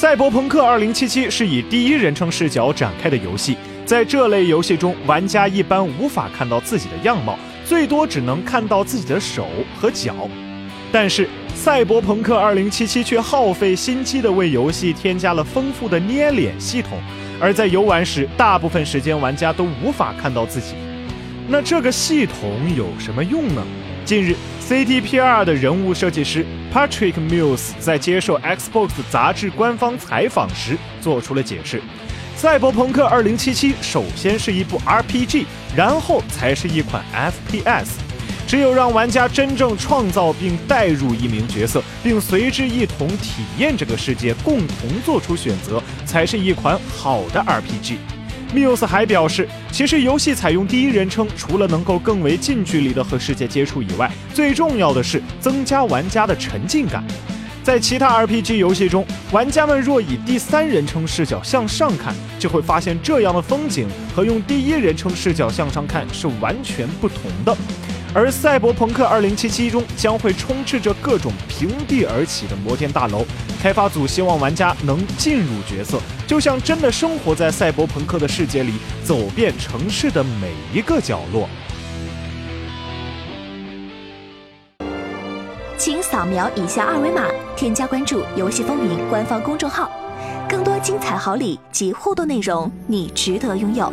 赛博朋克2077》是以第一人称视角展开的游戏，在这类游戏中，玩家一般无法看到自己的样貌，最多只能看到自己的手和脚。但是，《赛博朋克2077》却耗费心机地为游戏添加了丰富的捏脸系统，而在游玩时，大部分时间玩家都无法看到自己。那这个系统有什么用呢？近日，CTPR 的人物设计师 Patrick Mills 在接受 Xbox 杂志官方采访时做出了解释：《赛博朋克2077》首先是一部 RPG，然后才是一款 FPS。只有让玩家真正创造并带入一名角色，并随之一同体验这个世界，共同做出选择，才是一款好的 RPG。Muse 还表示，其实游戏采用第一人称，除了能够更为近距离的和世界接触以外，最重要的是增加玩家的沉浸感。在其他 RPG 游戏中，玩家们若以第三人称视角向上看，就会发现这样的风景和用第一人称视角向上看是完全不同的。而《赛博朋克2077》中将会充斥着各种平地而起的摩天大楼，开发组希望玩家能进入角色，就像真的生活在赛博朋克的世界里，走遍城市的每一个角落。请扫描以下二维码，添加关注“游戏风云”官方公众号，更多精彩好礼及互动内容，你值得拥有。